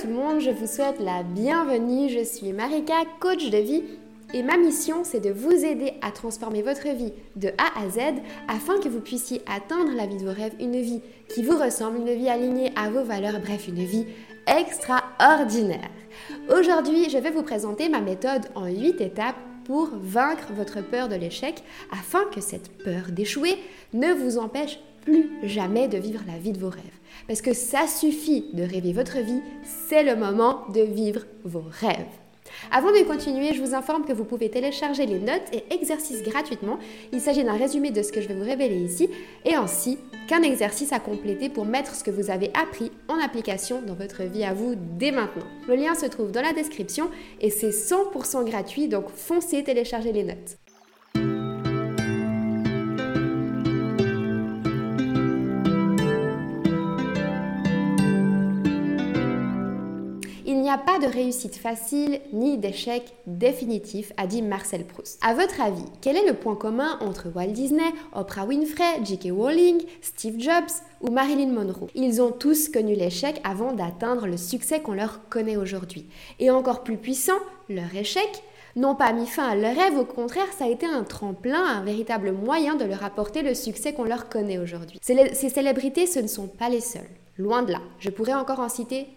tout le monde, je vous souhaite la bienvenue. Je suis Marika, coach de vie et ma mission c'est de vous aider à transformer votre vie de A à Z afin que vous puissiez atteindre la vie de vos rêves, une vie qui vous ressemble, une vie alignée à vos valeurs, bref, une vie extraordinaire. Aujourd'hui, je vais vous présenter ma méthode en 8 étapes pour vaincre votre peur de l'échec afin que cette peur d'échouer ne vous empêche plus jamais de vivre la vie de vos rêves. Parce que ça suffit de rêver votre vie, c'est le moment de vivre vos rêves. Avant de continuer, je vous informe que vous pouvez télécharger les notes et exercices gratuitement. Il s'agit d'un résumé de ce que je vais vous révéler ici et ainsi qu'un exercice à compléter pour mettre ce que vous avez appris en application dans votre vie à vous dès maintenant. Le lien se trouve dans la description et c'est 100% gratuit, donc foncez télécharger les notes. N'y a pas de réussite facile ni d'échec définitif, a dit Marcel Proust. À votre avis, quel est le point commun entre Walt Disney, Oprah Winfrey, J.K. Rowling, Steve Jobs ou Marilyn Monroe? Ils ont tous connu l'échec avant d'atteindre le succès qu'on leur connaît aujourd'hui. Et encore plus puissant, leur échec n'ont pas mis fin à leur rêve, au contraire, ça a été un tremplin, un véritable moyen de leur apporter le succès qu'on leur connaît aujourd'hui. Ces célébrités, ce ne sont pas les seules. Loin de là. Je pourrais encore en citer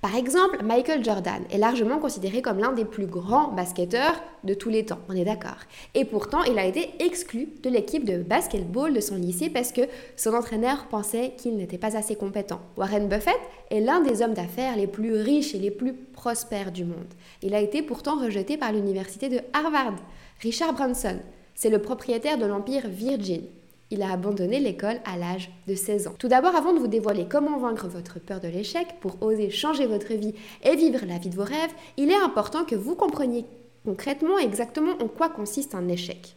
par exemple, Michael Jordan est largement considéré comme l'un des plus grands basketteurs de tous les temps, on est d'accord. Et pourtant, il a été exclu de l'équipe de basketball de son lycée parce que son entraîneur pensait qu'il n'était pas assez compétent. Warren Buffett est l'un des hommes d'affaires les plus riches et les plus prospères du monde. Il a été pourtant rejeté par l'université de Harvard. Richard Branson, c'est le propriétaire de l'empire Virgin il a abandonné l'école à l'âge de 16 ans. Tout d'abord, avant de vous dévoiler comment vaincre votre peur de l'échec pour oser changer votre vie et vivre la vie de vos rêves, il est important que vous compreniez concrètement exactement en quoi consiste un échec.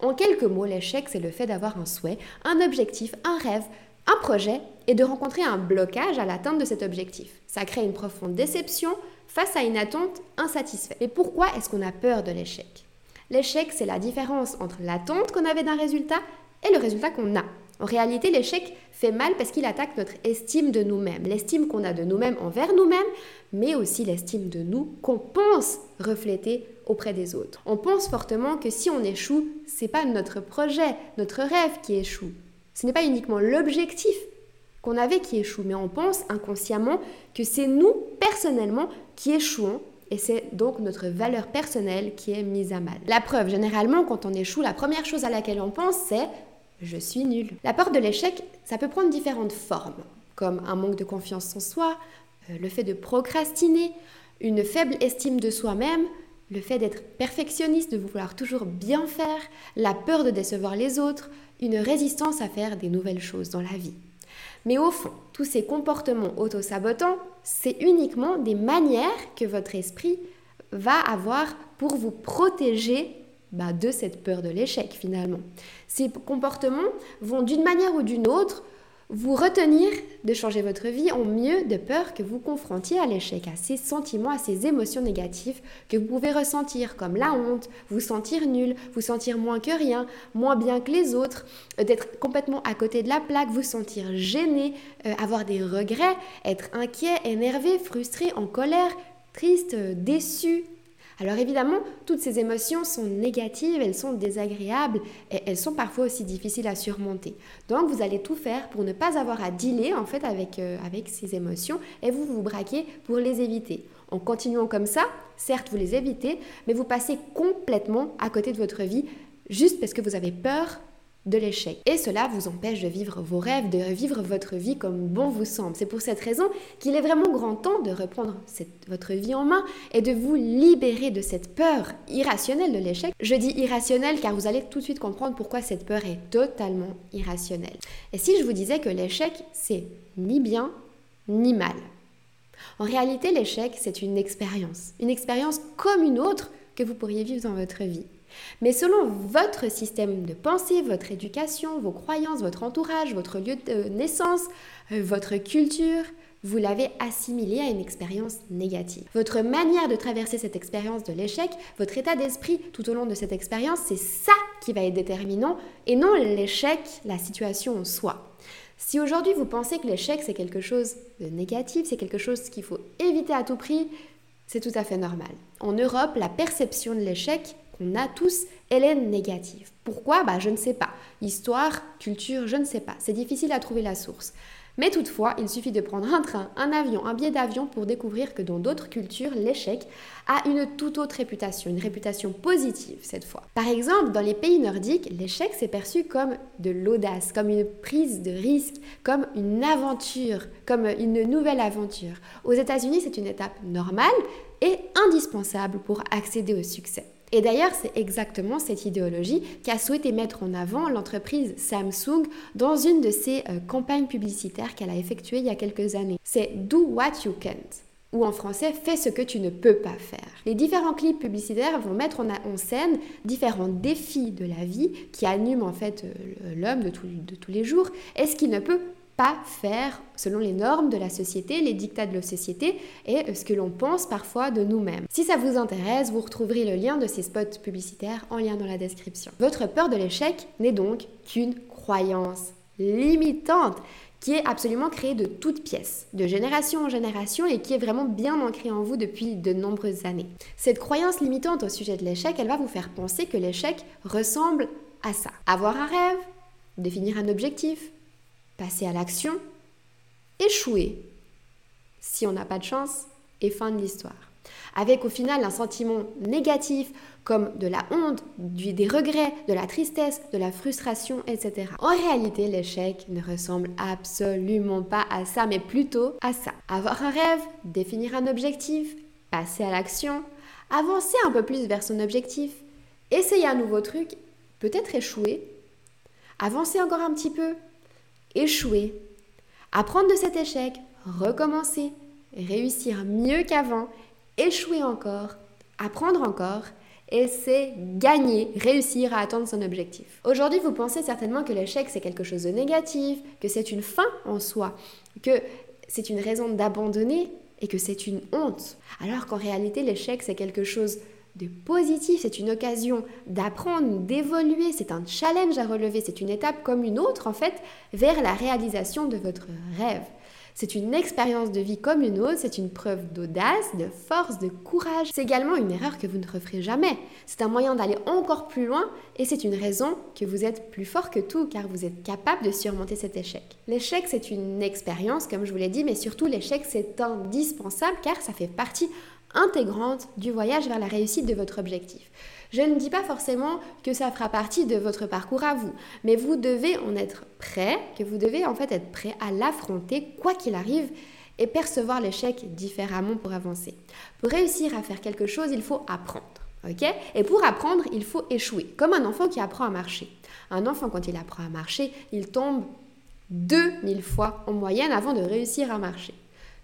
En quelques mots, l'échec, c'est le fait d'avoir un souhait, un objectif, un rêve, un projet et de rencontrer un blocage à l'atteinte de cet objectif. Ça crée une profonde déception face à une attente insatisfaite. Mais pourquoi est-ce qu'on a peur de l'échec? L'échec, c'est la différence entre l'attente qu'on avait d'un résultat et le résultat qu'on a. En réalité, l'échec fait mal parce qu'il attaque notre estime de nous-mêmes, l'estime qu'on a de nous-mêmes envers nous-mêmes, mais aussi l'estime de nous qu'on pense refléter auprès des autres. On pense fortement que si on échoue, c'est pas notre projet, notre rêve qui échoue. Ce n'est pas uniquement l'objectif qu'on avait qui échoue, mais on pense inconsciemment que c'est nous personnellement qui échouons et c'est donc notre valeur personnelle qui est mise à mal. La preuve, généralement, quand on échoue, la première chose à laquelle on pense, c'est je suis nul. La peur de l'échec, ça peut prendre différentes formes, comme un manque de confiance en soi, euh, le fait de procrastiner, une faible estime de soi-même, le fait d'être perfectionniste, de vouloir toujours bien faire, la peur de décevoir les autres, une résistance à faire des nouvelles choses dans la vie. Mais au fond, tous ces comportements auto-sabotants, c'est uniquement des manières que votre esprit va avoir pour vous protéger bah, de cette peur de l'échec finalement. Ces comportements vont d'une manière ou d'une autre vous retenir de changer votre vie en mieux de peur que vous confrontiez à l'échec, à ces sentiments, à ces émotions négatives que vous pouvez ressentir, comme la honte, vous sentir nul, vous sentir moins que rien, moins bien que les autres, euh, d'être complètement à côté de la plaque, vous sentir gêné, euh, avoir des regrets, être inquiet, énervé, frustré, en colère, triste, euh, déçu, alors évidemment, toutes ces émotions sont négatives, elles sont désagréables et elles sont parfois aussi difficiles à surmonter. Donc vous allez tout faire pour ne pas avoir à dealer en fait avec, euh, avec ces émotions et vous vous braquez pour les éviter. En continuant comme ça, certes vous les évitez, mais vous passez complètement à côté de votre vie juste parce que vous avez peur de l'échec. Et cela vous empêche de vivre vos rêves, de vivre votre vie comme bon vous semble. C'est pour cette raison qu'il est vraiment grand temps de reprendre votre vie en main et de vous libérer de cette peur irrationnelle de l'échec. Je dis irrationnelle car vous allez tout de suite comprendre pourquoi cette peur est totalement irrationnelle. Et si je vous disais que l'échec, c'est ni bien ni mal? En réalité, l'échec, c'est une expérience. Une expérience comme une autre que vous pourriez vivre dans votre vie. Mais selon votre système de pensée, votre éducation, vos croyances, votre entourage, votre lieu de naissance, euh, votre culture, vous l'avez assimilé à une expérience négative. Votre manière de traverser cette expérience de l'échec, votre état d'esprit tout au long de cette expérience, c'est ça qui va être déterminant et non l'échec, la situation en soi. Si aujourd'hui vous pensez que l'échec c'est quelque chose de négatif, c'est quelque chose qu'il faut éviter à tout prix, c'est tout à fait normal. En Europe, la perception de l'échec qu'on a tous, est négative. Pourquoi? Bah, Je ne sais pas. Histoire, culture, je ne sais pas. C'est difficile à trouver la source. Mais toutefois, il suffit de prendre un train, un avion, un billet d'avion pour découvrir que dans d'autres cultures, l'échec a une toute autre réputation, une réputation positive cette fois. Par exemple, dans les pays nordiques, l'échec s'est perçu comme de l'audace, comme une prise de risque, comme une aventure, comme une nouvelle aventure. Aux États-Unis, c'est une étape normale et indispensable pour accéder au succès. Et d'ailleurs, c'est exactement cette idéologie qu'a souhaité mettre en avant l'entreprise Samsung dans une de ses euh, campagnes publicitaires qu'elle a effectuées il y a quelques années. C'est Do What You Can't ou en français Fais ce que tu ne peux pas faire. Les différents clips publicitaires vont mettre en, scène différents défis de la vie qui animent en fait euh, l'homme de, de tous les jours et ce qu'il ne peut pas faire selon les normes de la société, les dictats de la société et ce que l'on pense parfois de nous-mêmes. Si ça vous intéresse, vous retrouverez le lien de ces spots publicitaires en lien dans la description. Votre peur de l'échec n'est donc qu'une croyance limitante qui est absolument créée de toutes pièces, de génération en génération et qui est vraiment bien ancrée en vous depuis de nombreuses années. Cette croyance limitante au sujet de l'échec, elle va vous faire penser que l'échec ressemble à ça. Avoir un rêve, définir un objectif, passer à l'action, échouer, si on n'a pas de chance, et fin de l'histoire. Avec au final un sentiment négatif comme de la honte, des regrets, de la tristesse, de la frustration, etc. En réalité, l'échec ne ressemble absolument pas à ça, mais plutôt à ça. Avoir un rêve, définir un objectif, passer à l'action, avancer un peu plus vers son objectif, essayer un nouveau truc, peut-être échouer, avancer encore un petit peu, échouer, apprendre de cet échec, recommencer, réussir mieux qu'avant, échouer encore, apprendre encore, et c'est gagner, réussir à atteindre son objectif. Aujourd'hui, vous pensez certainement que l'échec c'est quelque chose de négatif, que c'est une fin en soi, que c'est une raison d'abandonner et que c'est une honte. Alors qu'en réalité, l'échec c'est quelque chose de positif, c'est une occasion d'apprendre, d'évoluer, c'est un challenge à relever, c'est une étape comme une autre en fait vers la réalisation de votre rêve. C'est une expérience de vie comme une autre, c'est une preuve d'audace, de force, de courage. C'est également une erreur que vous ne referez jamais. C'est un moyen d'aller encore plus loin et c'est une raison que vous êtes plus fort que tout car vous êtes capable de surmonter cet échec. L'échec, c'est une expérience, comme je vous l'ai dit, mais surtout l'échec, c'est indispensable car ça fait partie intégrante du voyage vers la réussite de votre objectif. Je ne dis pas forcément que ça fera partie de votre parcours à vous, mais vous devez en être prêt, que vous devez en fait être prêt à l'affronter quoi qu'il arrive et percevoir l'échec différemment pour avancer. Pour réussir à faire quelque chose, il faut apprendre. et pour apprendre, il faut échouer, comme un enfant qui apprend à marcher. Un enfant, quand il apprend à marcher, il tombe 2000 fois en moyenne avant de réussir à marcher.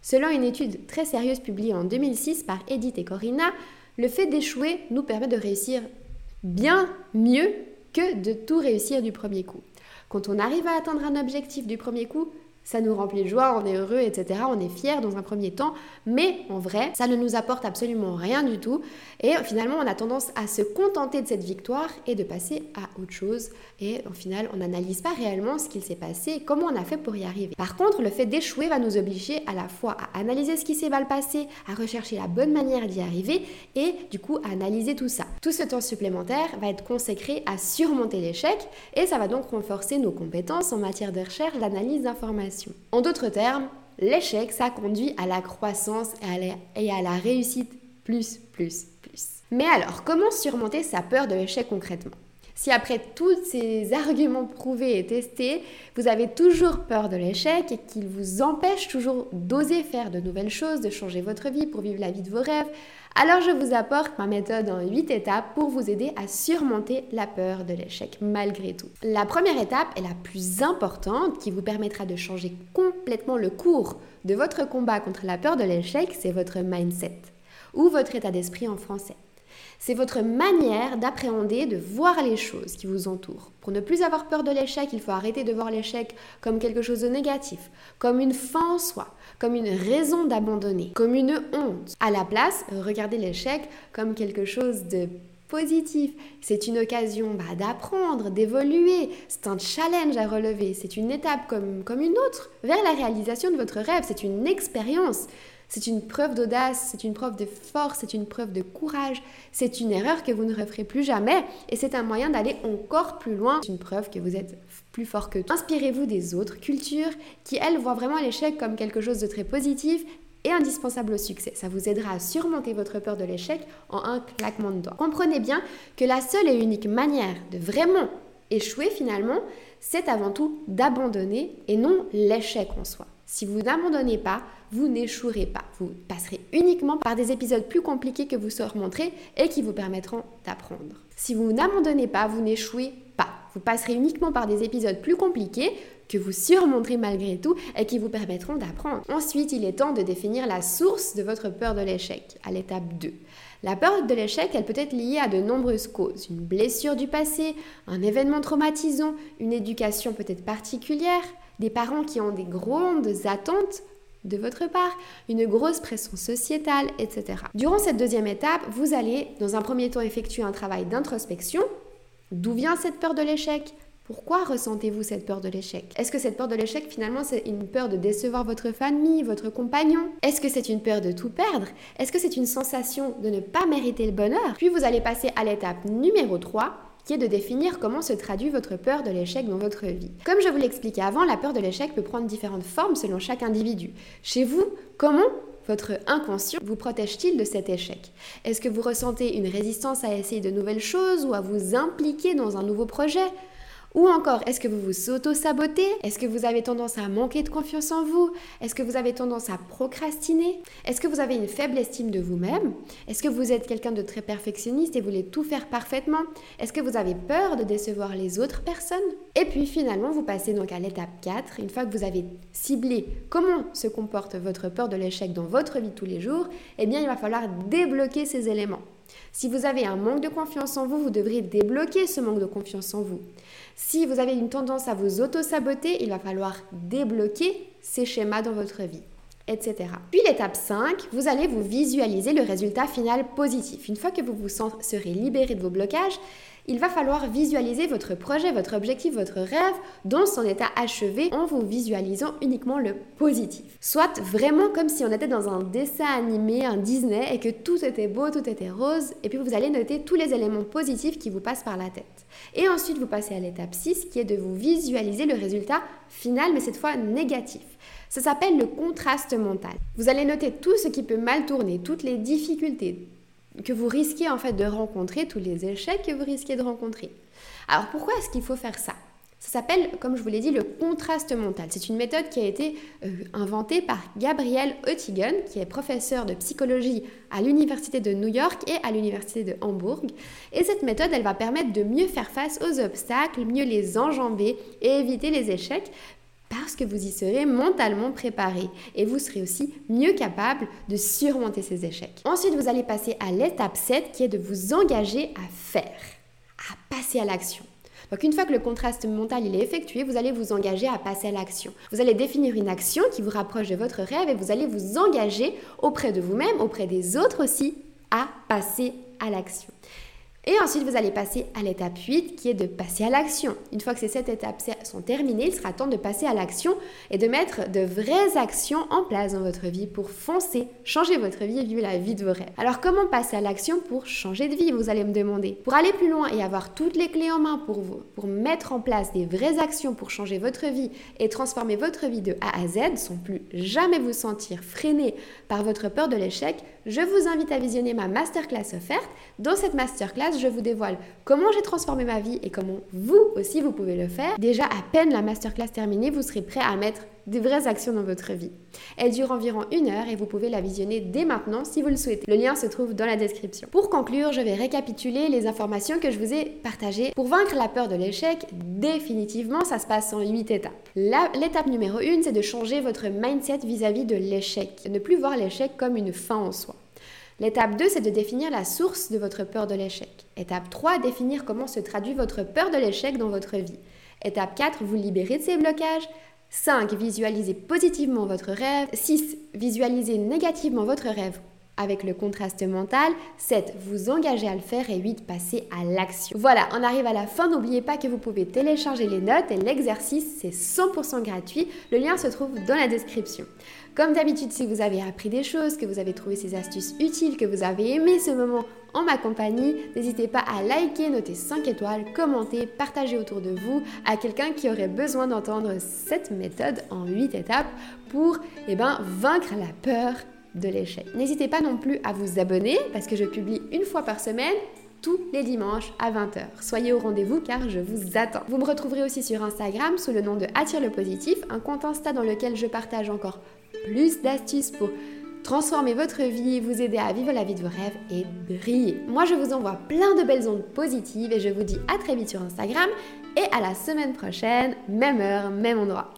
Selon une étude très sérieuse publiée en 2006 par Edith et Corinna, le fait d'échouer nous permet de réussir bien mieux que de tout réussir du premier coup. Quand on arrive à atteindre un objectif du premier coup, ça nous remplit de joie, on est heureux, etc. On est fier dans un premier temps, mais en vrai, ça ne nous apporte absolument rien du tout. Et finalement, on a tendance à se contenter de cette victoire et de passer à autre chose. Et au final, on n'analyse pas réellement ce qu'il s'est passé et comment on a fait pour y arriver. Par contre, le fait d'échouer va nous obliger à la fois à analyser ce qui s'est mal passé, à rechercher la bonne manière d'y arriver et du coup à analyser tout ça. Tout ce temps supplémentaire va être consacré à surmonter l'échec et ça va donc renforcer nos compétences en matière de recherche, d'analyse d'informations en d'autres termes, l'échec, ça conduit à la croissance et à la, réussite plus, plus, plus. Mais alors, comment surmonter sa peur de l'échec concrètement? Si après tous ces arguments prouvés et testés, vous avez toujours peur de l'échec et qu'il vous empêche toujours d'oser faire de nouvelles choses, de changer votre vie pour vivre la vie de vos rêves, alors je vous apporte ma méthode en 8 étapes pour vous aider à surmonter la peur de l'échec malgré tout. La première étape est la plus importante qui vous permettra de changer complètement le cours de votre combat contre la peur de l'échec, c'est votre mindset ou votre état d'esprit en français. C'est votre manière d'appréhender, de voir les choses qui vous entourent. Pour ne plus avoir peur de l'échec, il faut arrêter de voir l'échec comme quelque chose de négatif, comme une fin en soi, comme une raison d'abandonner, comme une honte. À la place, regardez l'échec comme quelque chose de positif. C'est une occasion bah, d'apprendre, d'évoluer. C'est un challenge à relever. C'est une étape comme, comme une autre vers la réalisation de votre rêve. C'est une expérience. C'est une preuve d'audace, c'est une preuve de force, c'est une preuve de courage, c'est une erreur que vous ne referez plus jamais et c'est un moyen d'aller encore plus loin. C'est une preuve que vous êtes plus fort que tout. Inspirez-vous des autres cultures qui, elles, voient vraiment l'échec comme quelque chose de très positif et indispensable au succès. Ça vous aidera à surmonter votre peur de l'échec en un claquement de doigts. Comprenez bien que la seule et unique manière de vraiment échouer finalement, c'est avant tout d'abandonner et non l'échec en soi. Si vous n'abandonnez pas, vous n'échouerez pas. Vous passerez uniquement par des épisodes plus compliqués que vous surmonterez et qui vous permettront d'apprendre. Si vous n'abandonnez pas, vous n'échouez pas. Vous passerez uniquement par des épisodes plus compliqués que vous surmonterez malgré tout et qui vous permettront d'apprendre. Ensuite, il est temps de définir la source de votre peur de l'échec à l'étape 2. La peur de l'échec, elle peut être liée à de nombreuses causes. Une blessure du passé, un événement traumatisant, une éducation peut-être particulière, des parents qui ont des grandes attentes de votre part, une grosse pression sociétale, etc. Durant cette deuxième étape, vous allez dans un premier temps effectuer un travail d'introspection. D'où vient cette peur de l'échec? Pourquoi ressentez-vous cette peur de l'échec? Est-ce que cette peur de l'échec, finalement, c'est une peur de décevoir votre famille, votre compagnon? Est-ce que c'est une peur de tout perdre? Est-ce que c'est une sensation de ne pas mériter le bonheur? Puis vous allez passer à l'étape numéro 3, qui est de définir comment se traduit votre peur de l'échec dans votre vie. Comme je vous l'expliquais avant, la peur de l'échec peut prendre différentes formes selon chaque individu. Chez vous, comment votre inconscient vous protège-t-il de cet échec? Est-ce que vous ressentez une résistance à essayer de nouvelles choses ou à vous impliquer dans un nouveau projet? Ou encore, est-ce que vous vous auto-sabotez? Est-ce que vous avez tendance à manquer de confiance en vous? Est-ce que vous avez tendance à procrastiner? Est-ce que vous avez une faible estime de vous-même? Est-ce que vous êtes quelqu'un de très perfectionniste et voulez tout faire parfaitement? Est-ce que vous avez peur de décevoir les autres personnes? Et puis finalement, vous passez donc à l'étape 4. Une fois que vous avez ciblé comment se comporte votre peur de l'échec dans votre vie tous les jours, eh bien il va falloir débloquer ces éléments. Si vous avez un manque de confiance en vous, vous devrez débloquer ce manque de confiance en vous. Si vous avez une tendance à vous auto-saboter, il va falloir débloquer ces schémas dans votre vie etc. Puis l'étape 5, vous allez vous visualiser le résultat final positif. Une fois que vous vous serez libéré de vos blocages, il va falloir visualiser votre projet, votre objectif, votre rêve dans son état achevé en vous visualisant uniquement le positif. Soit vraiment comme si on était dans un dessin animé, un Disney, et que tout était beau, tout était rose, et puis vous allez noter tous les éléments positifs qui vous passent par la tête. Et ensuite, vous passez à l'étape 6 qui est de vous visualiser le résultat final, mais cette fois négatif. Ça s'appelle le contraste mental. Vous allez noter tout ce qui peut mal tourner, toutes les difficultés, que vous risquez en fait de rencontrer, tous les échecs que vous risquez de rencontrer. Alors pourquoi est-ce qu'il faut faire ça? Ça s'appelle, comme je vous l'ai dit, le contraste mental. C'est une méthode qui a été euh, inventée par Gabriel Oettingen, qui est professeur de psychologie à l'Université de New York et à l'Université de Hambourg. Et cette méthode, elle va permettre de mieux faire face aux obstacles, mieux les enjamber et éviter les échecs parce que vous y serez mentalement préparé et vous serez aussi mieux capable de surmonter ces échecs. Ensuite, vous allez passer à l'étape 7 qui est de vous engager à faire, à passer à l'action. Donc une fois que le contraste mental il est effectué, vous allez vous engager à passer à l'action. Vous allez définir une action qui vous rapproche de votre rêve et vous allez vous engager auprès de vous-même, auprès des autres aussi, à passer à l'action. Et ensuite, vous allez passer à l'étape 8 qui est de passer à l'action. Une fois que ces sept étapes sont terminées, il sera temps de passer à l'action et de mettre de vraies actions en place dans votre vie pour foncer, changer votre vie et vivre la vie de vos rêves. Alors comment passer à l'action pour changer de vie, vous allez me demander? Pour aller plus loin et avoir toutes les clés en main pour vous, pour mettre en place des vraies actions pour changer votre vie et transformer votre vie de A à Z, sans plus jamais vous sentir freiné par votre peur de l'échec, je vous invite à visionner ma masterclass offerte. Dans cette masterclass, je vous dévoile comment j'ai transformé ma vie et comment vous aussi vous pouvez le faire. Déjà, à peine la masterclass terminée, vous serez prêt à mettre des vraies actions dans votre vie. Elle dure environ une heure et vous pouvez la visionner dès maintenant si vous le souhaitez. Le lien se trouve dans la description. Pour conclure, je vais récapituler les informations que je vous ai partagées. Pour vaincre la peur de l'échec, définitivement, ça se passe en 8 étapes. L'étape numéro 1, c'est de changer votre mindset vis-à-vis -vis de l'échec. Ne plus voir l'échec comme une fin en soi. L'étape 2, c'est de définir la source de votre peur de l'échec. Étape 3, définir comment se traduit votre peur de l'échec dans votre vie. Étape 4, vous libérer de ces blocages. 5. Visualisez positivement votre rêve. 6. Visualisez négativement votre rêve avec le contraste mental, 7. Vous engager à le faire et 8. Passer à l'action. Voilà, on arrive à la fin. N'oubliez pas que vous pouvez télécharger les notes et l'exercice, c'est 100% gratuit. Le lien se trouve dans la description. Comme d'habitude, si vous avez appris des choses, que vous avez trouvé ces astuces utiles, que vous avez aimé ce moment en ma compagnie, n'hésitez pas à liker, noter 5 étoiles, commenter, partager autour de vous à quelqu'un qui aurait besoin d'entendre cette méthode en 8 étapes pour eh ben, vaincre la peur de l'échec. N'hésitez pas non plus à vous abonner parce que je publie une fois par semaine tous les dimanches à 20h. Soyez au rendez-vous car je vous attends. Vous me retrouverez aussi sur Instagram sous le nom de Attire le positif, un compte Insta dans lequel je partage encore plus d'astuces pour transformer votre vie, vous aider à vivre la vie de vos rêves et briller. Moi, je vous envoie plein de belles ondes positives et je vous dis à très vite sur Instagram et à la semaine prochaine, même heure, même endroit.